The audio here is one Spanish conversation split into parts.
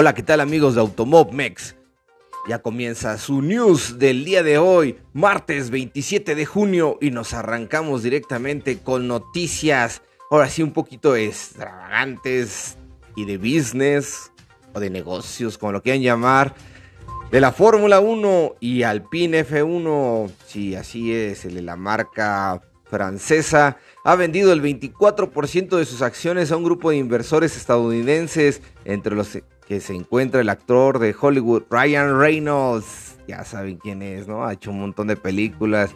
Hola, ¿qué tal amigos de Automob Mex? Ya comienza su news del día de hoy, martes 27 de junio, y nos arrancamos directamente con noticias, ahora sí un poquito extravagantes y de business o de negocios, como lo quieran llamar, de la Fórmula 1 y Alpine F1, sí, así es, la marca francesa, ha vendido el 24% de sus acciones a un grupo de inversores estadounidenses, entre los que se encuentra el actor de Hollywood, Ryan Reynolds. Ya saben quién es, ¿no? Ha hecho un montón de películas,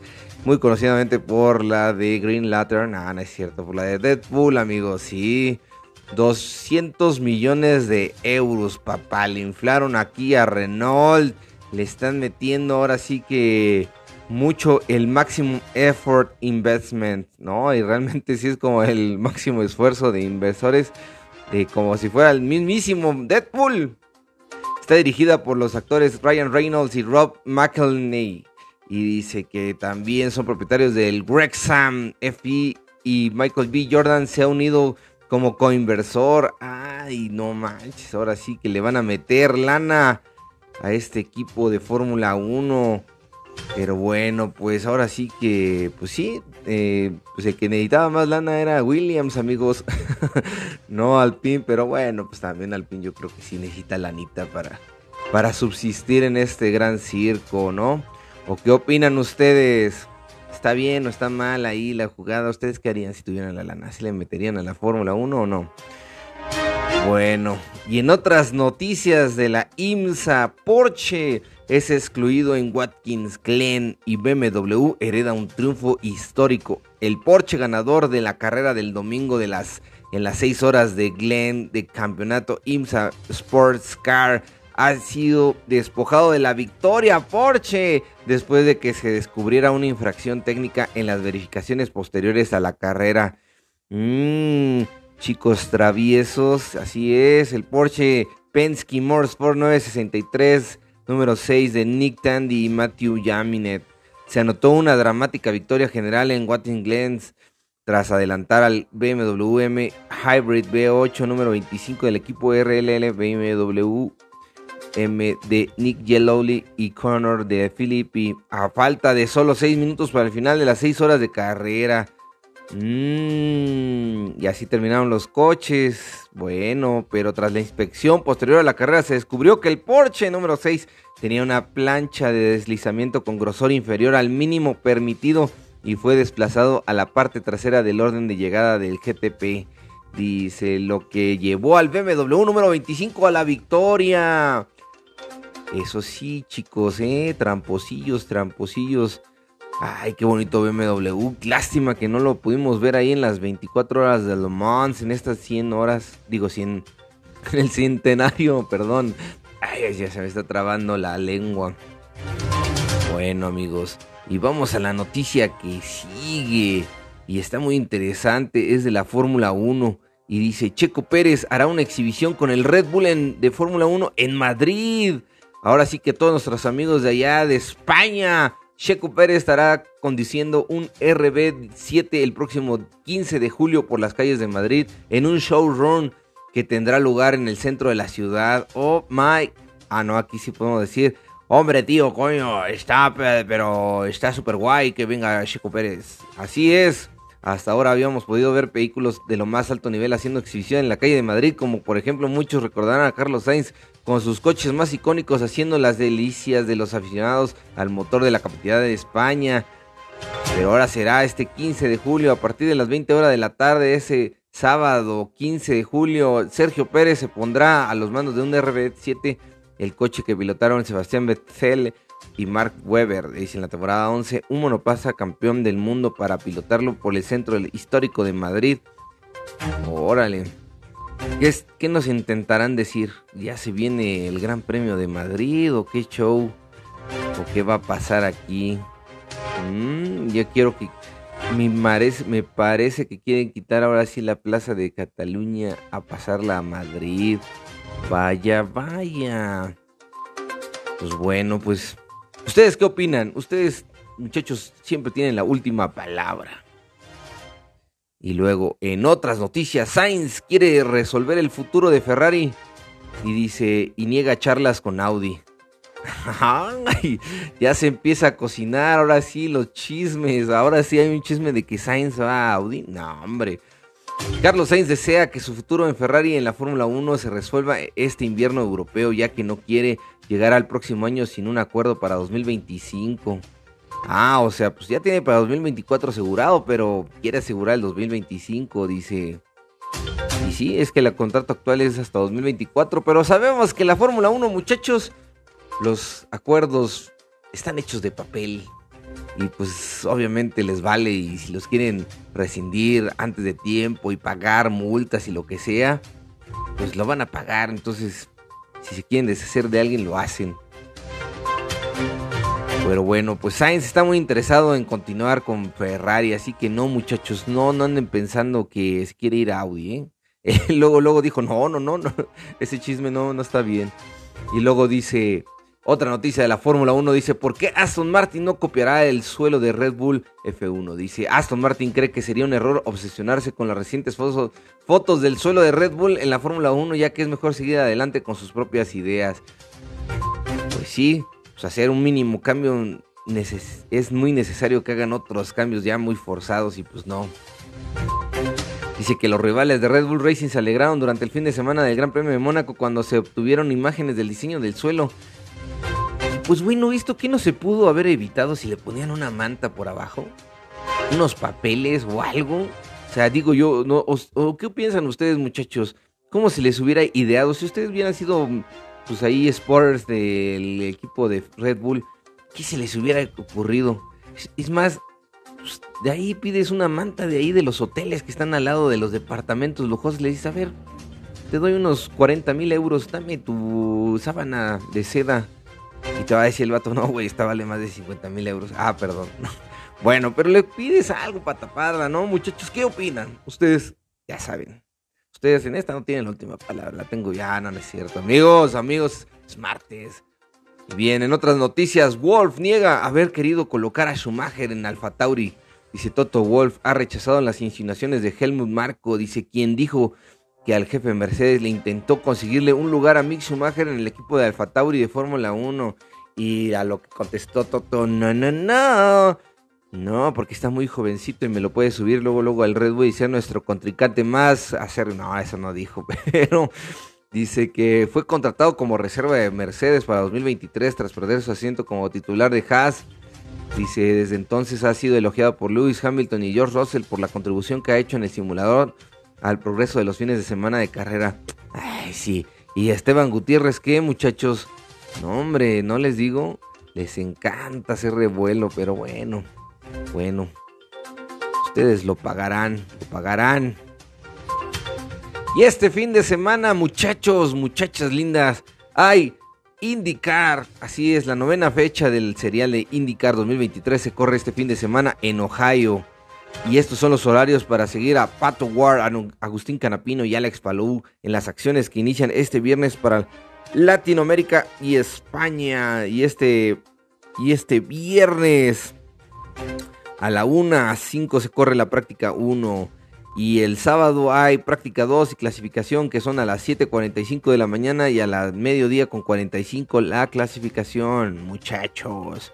muy conocidamente por la de Green Lantern, ah, no es cierto, por la de Deadpool, amigos, sí. 200 millones de euros, papá. Le inflaron aquí a Renault. Le están metiendo ahora sí que mucho el máximo effort investment, ¿no? Y realmente sí es como el máximo esfuerzo de inversores como si fuera el mismísimo Deadpool. Está dirigida por los actores Ryan Reynolds y Rob McElhenney. Y dice que también son propietarios del Wrexham FP y Michael B. Jordan se ha unido como coinversor. Ay, no manches, ahora sí que le van a meter lana a este equipo de Fórmula 1. Pero bueno, pues ahora sí que, pues sí, eh, pues el que necesitaba más lana era Williams, amigos. no Alpine, pero bueno, pues también Alpine yo creo que sí necesita lanita para, para subsistir en este gran circo, ¿no? ¿O qué opinan ustedes? ¿Está bien o está mal ahí la jugada? ¿Ustedes qué harían si tuvieran la lana? ¿Se le meterían a la Fórmula 1 o no? Bueno, y en otras noticias de la IMSA, Porsche es excluido en Watkins Glen y BMW hereda un triunfo histórico. El Porsche ganador de la carrera del domingo de las, en las 6 horas de Glen de campeonato IMSA Sports Car ha sido despojado de la victoria Porsche después de que se descubriera una infracción técnica en las verificaciones posteriores a la carrera. Mmm, chicos traviesos, así es, el Porsche Penske Motorsport 963 número 6 de Nick Tandy y Matthew Jaminet. Se anotó una dramática victoria general en Watkins Glen tras adelantar al BMW M Hybrid V8 número 25 del equipo RLL BMW M de Nick Yellowly y Connor de Philippi a falta de solo 6 minutos para el final de las 6 horas de carrera. Mm, y así terminaron los coches. Bueno, pero tras la inspección posterior a la carrera se descubrió que el Porsche número 6 tenía una plancha de deslizamiento con grosor inferior al mínimo permitido y fue desplazado a la parte trasera del orden de llegada del GTP. Dice lo que llevó al BMW número 25 a la victoria. Eso sí, chicos, eh, tramposillos, tramposillos. Ay, qué bonito BMW. Lástima que no lo pudimos ver ahí en las 24 horas de Le Mans, en estas 100 horas, digo 100, en el centenario, perdón. Ay, ya se me está trabando la lengua. Bueno, amigos, y vamos a la noticia que sigue. Y está muy interesante, es de la Fórmula 1. Y dice, Checo Pérez hará una exhibición con el Red Bull de Fórmula 1 en Madrid. Ahora sí que todos nuestros amigos de allá de España Checo Pérez estará conduciendo un RB7 el próximo 15 de julio por las calles de Madrid en un showrun que tendrá lugar en el centro de la ciudad. Oh my. Ah, no, aquí sí podemos decir. Hombre, tío, coño, está, pero está súper guay que venga Checo Pérez. Así es. Hasta ahora habíamos podido ver vehículos de lo más alto nivel haciendo exhibición en la calle de Madrid, como por ejemplo muchos recordarán a Carlos Sainz con sus coches más icónicos haciendo las delicias de los aficionados al motor de la capital de España. Pero ahora será este 15 de julio a partir de las 20 horas de la tarde, ese sábado 15 de julio, Sergio Pérez se pondrá a los mandos de un RB7, el coche que pilotaron Sebastián Vettel y Mark Webber, dice en la temporada 11, un monopasa campeón del mundo para pilotarlo por el centro histórico de Madrid. Órale. ¿Qué, nos intentarán decir? ¿Ya se viene el Gran Premio de Madrid o qué show? ¿O qué va a pasar aquí? Mm, ya quiero que... Me parece, me parece que quieren quitar ahora sí la plaza de Cataluña a pasarla a Madrid. Vaya, vaya. Pues bueno, pues... ¿Ustedes qué opinan? Ustedes, muchachos, siempre tienen la última palabra. Y luego, en otras noticias, Sainz quiere resolver el futuro de Ferrari. Y dice, y niega charlas con Audi. ya se empieza a cocinar, ahora sí, los chismes. Ahora sí hay un chisme de que Sainz va a Audi. No, hombre. Carlos Sainz desea que su futuro en Ferrari en la Fórmula 1 se resuelva este invierno europeo, ya que no quiere llegar al próximo año sin un acuerdo para 2025. Ah, o sea, pues ya tiene para 2024 asegurado, pero quiere asegurar el 2025, dice. Y sí, es que el contrato actual es hasta 2024, pero sabemos que la Fórmula 1, muchachos, los acuerdos están hechos de papel. Y pues obviamente les vale y si los quieren rescindir antes de tiempo y pagar multas y lo que sea, pues lo van a pagar. Entonces, si se quieren deshacer de alguien, lo hacen. Pero bueno, pues Sainz está muy interesado en continuar con Ferrari, así que no, muchachos, no, no anden pensando que se quiere ir a Audi, ¿eh? luego, luego dijo, no, no, no, no, ese chisme no, no está bien. Y luego dice, otra noticia de la Fórmula 1 dice, ¿por qué Aston Martin no copiará el suelo de Red Bull F1? Dice, Aston Martin cree que sería un error obsesionarse con las recientes fotos, fotos del suelo de Red Bull en la Fórmula 1, ya que es mejor seguir adelante con sus propias ideas. Pues sí, hacer un mínimo cambio es muy necesario que hagan otros cambios ya muy forzados y pues no. Dice que los rivales de Red Bull Racing se alegraron durante el fin de semana del Gran Premio de Mónaco cuando se obtuvieron imágenes del diseño del suelo. Pues bueno, visto que no se pudo haber evitado si le ponían una manta por abajo, unos papeles o algo. O sea, digo yo, ¿qué piensan ustedes muchachos? ¿Cómo se les hubiera ideado? Si ustedes hubieran sido pues ahí spoilers del equipo de Red Bull, ¿qué se les hubiera ocurrido? Es más, pues, de ahí pides una manta de ahí de los hoteles que están al lado de los departamentos lujosos, le dices, a ver, te doy unos 40 mil euros, dame tu sábana de seda. Y te va a decir el vato, no, güey, esta vale más de 50 mil euros. Ah, perdón. Bueno, pero le pides algo para taparla, ¿no? Muchachos, ¿qué opinan? Ustedes ya saben. Ustedes en esta no tienen la última palabra, la tengo ya, no, es cierto. Amigos, amigos, es martes. Bien, en otras noticias, Wolf niega haber querido colocar a Schumacher en Alfa Tauri. Dice Toto Wolf, ha rechazado las insinuaciones de Helmut Marco. Dice quien dijo que al jefe Mercedes le intentó conseguirle un lugar a Mick Schumacher en el equipo de Alfa Tauri de Fórmula 1. Y a lo que contestó Toto, no, no, no. No, porque está muy jovencito y me lo puede subir luego, luego al Red Bull y ser nuestro contrincante más. Hacer, no, eso no dijo, pero dice que fue contratado como reserva de Mercedes para 2023 tras perder su asiento como titular de Haas. Dice, desde entonces ha sido elogiado por Lewis Hamilton y George Russell por la contribución que ha hecho en el simulador al progreso de los fines de semana de carrera. Ay, sí. Y Esteban Gutiérrez, ¿qué muchachos? No, hombre, no les digo, les encanta hacer revuelo, pero bueno. Bueno, ustedes lo pagarán, lo pagarán. Y este fin de semana, muchachos, muchachas lindas, hay IndyCar. Así es, la novena fecha del serial de IndyCar 2023 se corre este fin de semana en Ohio. Y estos son los horarios para seguir a Pato Ward, Agustín Canapino y Alex Palou en las acciones que inician este viernes para Latinoamérica y España. Y este, y este viernes a la 1 a 5 se corre la práctica 1. Y el sábado hay práctica 2 y clasificación que son a las 7.45 de la mañana y a la mediodía con 45 la clasificación, muchachos.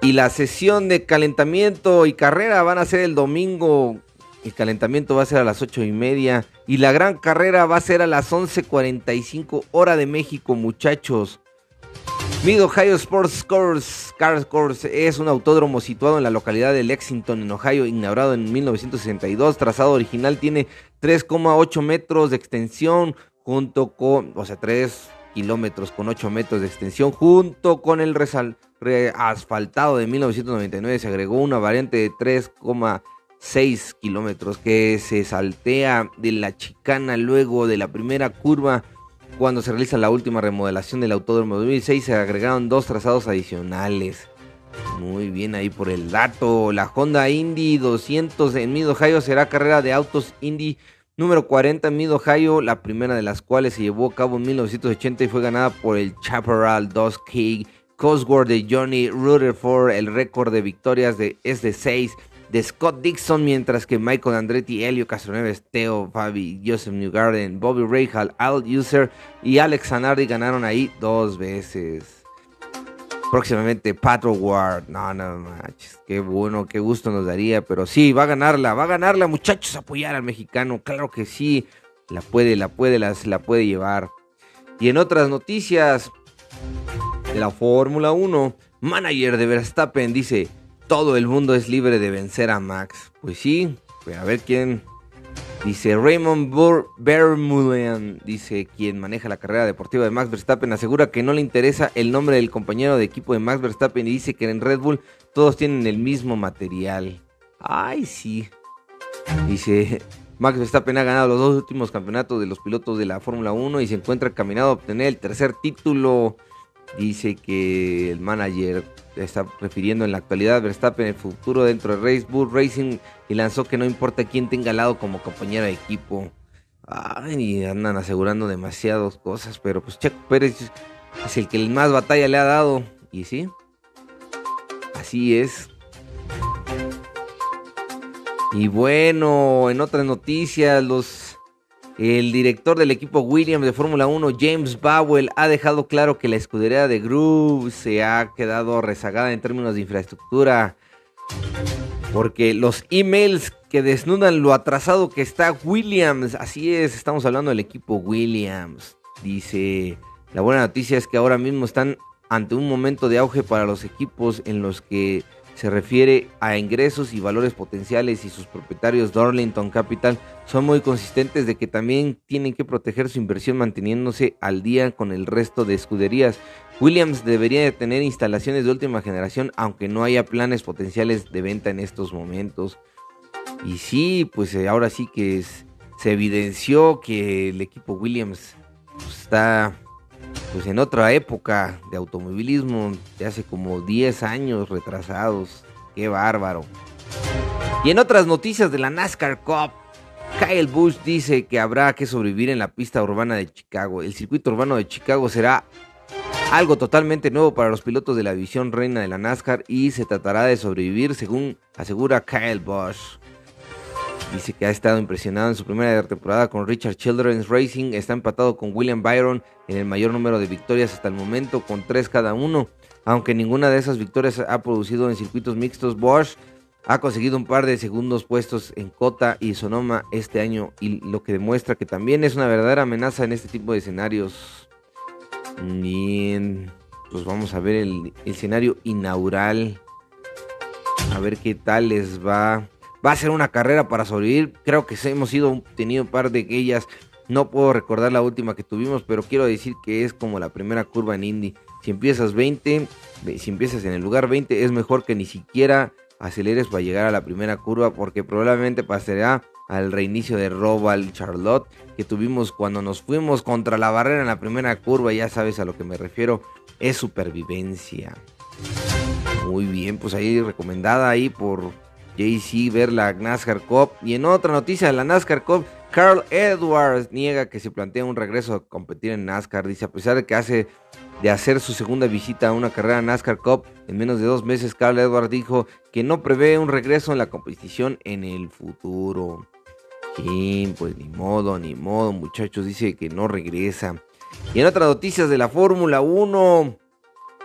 Y la sesión de calentamiento y carrera van a ser el domingo. El calentamiento va a ser a las 8 y media. Y la gran carrera va a ser a las 11.45 hora de México, muchachos. Mid Ohio Sports Course, Car Course es un autódromo situado en la localidad de Lexington, en Ohio, inaugurado en 1962. Trazado original tiene 3,8 metros de extensión, junto con, o sea, 3 kilómetros con 8 metros de extensión, junto con el asfaltado de 1999. Se agregó una variante de 3,6 kilómetros que se saltea de la chicana luego de la primera curva cuando se realiza la última remodelación del Autódromo 2006 se agregaron dos trazados adicionales. Muy bien ahí por el dato. La Honda Indy 200 en Mid Ohio será carrera de autos Indy número 40 en Mid Ohio, la primera de las cuales se llevó a cabo en 1980 y fue ganada por el Chaparral 2K Cosworth de Johnny Rutherford. El récord de victorias de, es de 6 de Scott Dixon, mientras que Michael Andretti, Helio Castroneves, Theo, Fabi, Joseph Newgarden, Bobby Rahal, Al User y Alex Zanardi ganaron ahí dos veces. Próximamente Patrol Ward. No, no manches. Qué bueno, qué gusto nos daría. Pero sí, va a ganarla, va a ganarla, muchachos. Apoyar al mexicano. Claro que sí. La puede, la puede, la, la puede llevar. Y en otras noticias la Fórmula 1, manager de Verstappen dice: Todo el mundo es libre de vencer a Max. Pues sí, pues a ver quién, Dice Raymond Bermulian, dice quien maneja la carrera deportiva de Max Verstappen, asegura que no le interesa el nombre del compañero de equipo de Max Verstappen y dice que en Red Bull todos tienen el mismo material. Ay, sí. Dice, Max Verstappen ha ganado los dos últimos campeonatos de los pilotos de la Fórmula 1 y se encuentra caminado a obtener el tercer título. Dice que el manager está refiriendo en la actualidad Verstappen el futuro dentro de Race Bull Racing y lanzó que no importa quién tenga al lado como compañero de equipo. Ay, andan asegurando demasiadas cosas, pero pues Checo Pérez es el que más batalla le ha dado. Y sí, así es. Y bueno, en otras noticias, los el director del equipo Williams de Fórmula 1, James Bowell, ha dejado claro que la escudería de Groove se ha quedado rezagada en términos de infraestructura. Porque los emails que desnudan lo atrasado que está Williams, así es, estamos hablando del equipo Williams. Dice, la buena noticia es que ahora mismo están ante un momento de auge para los equipos en los que se refiere a ingresos y valores potenciales y sus propietarios Darlington Capital son muy consistentes de que también tienen que proteger su inversión manteniéndose al día con el resto de escuderías. Williams debería de tener instalaciones de última generación aunque no haya planes potenciales de venta en estos momentos. Y sí, pues eh, ahora sí que se evidenció que el equipo Williams está pues en otra época de automovilismo, de hace como 10 años retrasados. Qué bárbaro. Y en otras noticias de la NASCAR Cup, Kyle Busch dice que habrá que sobrevivir en la pista urbana de Chicago. El circuito urbano de Chicago será algo totalmente nuevo para los pilotos de la división reina de la NASCAR y se tratará de sobrevivir según asegura Kyle Busch. Dice que ha estado impresionado en su primera temporada con Richard Children's Racing. Está empatado con William Byron en el mayor número de victorias hasta el momento, con tres cada uno. Aunque ninguna de esas victorias ha producido en circuitos mixtos, Bosch ha conseguido un par de segundos puestos en Cota y Sonoma este año, y lo que demuestra que también es una verdadera amenaza en este tipo de escenarios. Bien, pues vamos a ver el, el escenario inaugural. A ver qué tal les va. Va a ser una carrera para sobrevivir. Creo que hemos ido, tenido un par de ellas. No puedo recordar la última que tuvimos, pero quiero decir que es como la primera curva en Indy. Si empiezas 20, si empiezas en el lugar 20, es mejor que ni siquiera aceleres para llegar a la primera curva, porque probablemente pasará al reinicio de Roval Charlotte que tuvimos cuando nos fuimos contra la barrera en la primera curva. Ya sabes a lo que me refiero, es supervivencia. Muy bien, pues ahí recomendada ahí por JC ver la NASCAR Cup. Y en otra noticia de la NASCAR Cup, Carl Edwards niega que se plantea un regreso a competir en NASCAR. Dice, a pesar de que hace de hacer su segunda visita a una carrera NASCAR Cup en menos de dos meses, Carl Edwards dijo que no prevé un regreso en la competición en el futuro. Pues ni modo, ni modo, muchachos, dice que no regresa. Y en otras noticias de la Fórmula 1,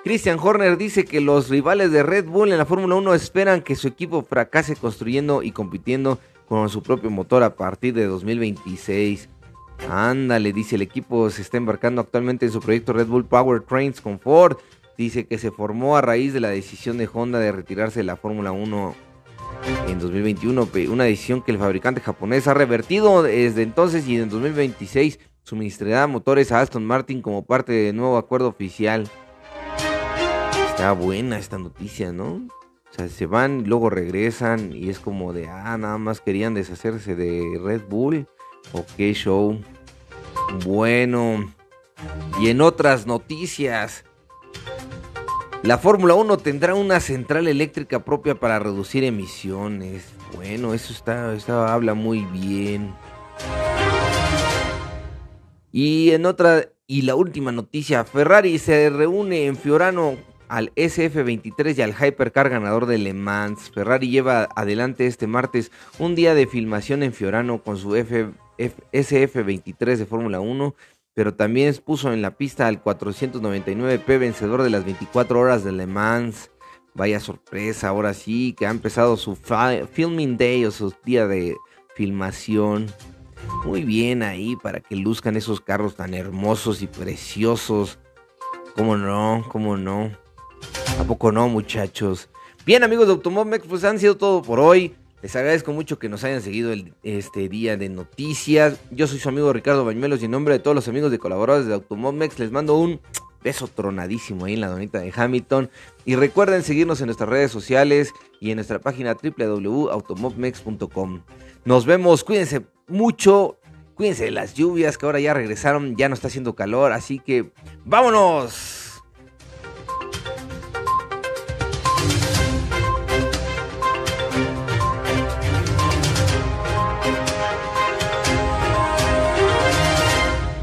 Christian Horner dice que los rivales de Red Bull en la Fórmula 1 esperan que su equipo fracase construyendo y compitiendo con su propio motor a partir de 2026. Ándale, dice el equipo se está embarcando actualmente en su proyecto Red Bull Power Trains con Ford. Dice que se formó a raíz de la decisión de Honda de retirarse de la Fórmula 1 en 2021, una decisión que el fabricante japonés ha revertido desde entonces y en 2026 suministrará motores a Aston Martin como parte del nuevo acuerdo oficial. Está buena esta noticia, ¿no? O sea, se van, luego regresan y es como de, ah, nada más querían deshacerse de Red Bull. Ok, show. Bueno. Y en otras noticias, la Fórmula 1 tendrá una central eléctrica propia para reducir emisiones. Bueno, eso está, está habla muy bien. Y en otra, y la última noticia, Ferrari se reúne en Fiorano al SF23 y al Hypercar ganador de Le Mans. Ferrari lleva adelante este martes un día de filmación en Fiorano con su SF23 de Fórmula 1, pero también puso en la pista al 499P vencedor de las 24 horas de Le Mans. Vaya sorpresa, ahora sí, que ha empezado su filming day o su día de filmación. Muy bien ahí para que luzcan esos carros tan hermosos y preciosos. ¿Cómo no? ¿Cómo no? ¿A poco no, muchachos? Bien, amigos de Automomex, pues han sido todo por hoy. Les agradezco mucho que nos hayan seguido este día de noticias. Yo soy su amigo Ricardo Bañuelos y en nombre de todos los amigos de colaboradores de Automomex les mando un beso tronadísimo ahí en la donita de Hamilton. Y recuerden seguirnos en nuestras redes sociales y en nuestra página www.automobmex.com. Nos vemos, cuídense mucho, cuídense de las lluvias que ahora ya regresaron, ya no está haciendo calor, así que vámonos.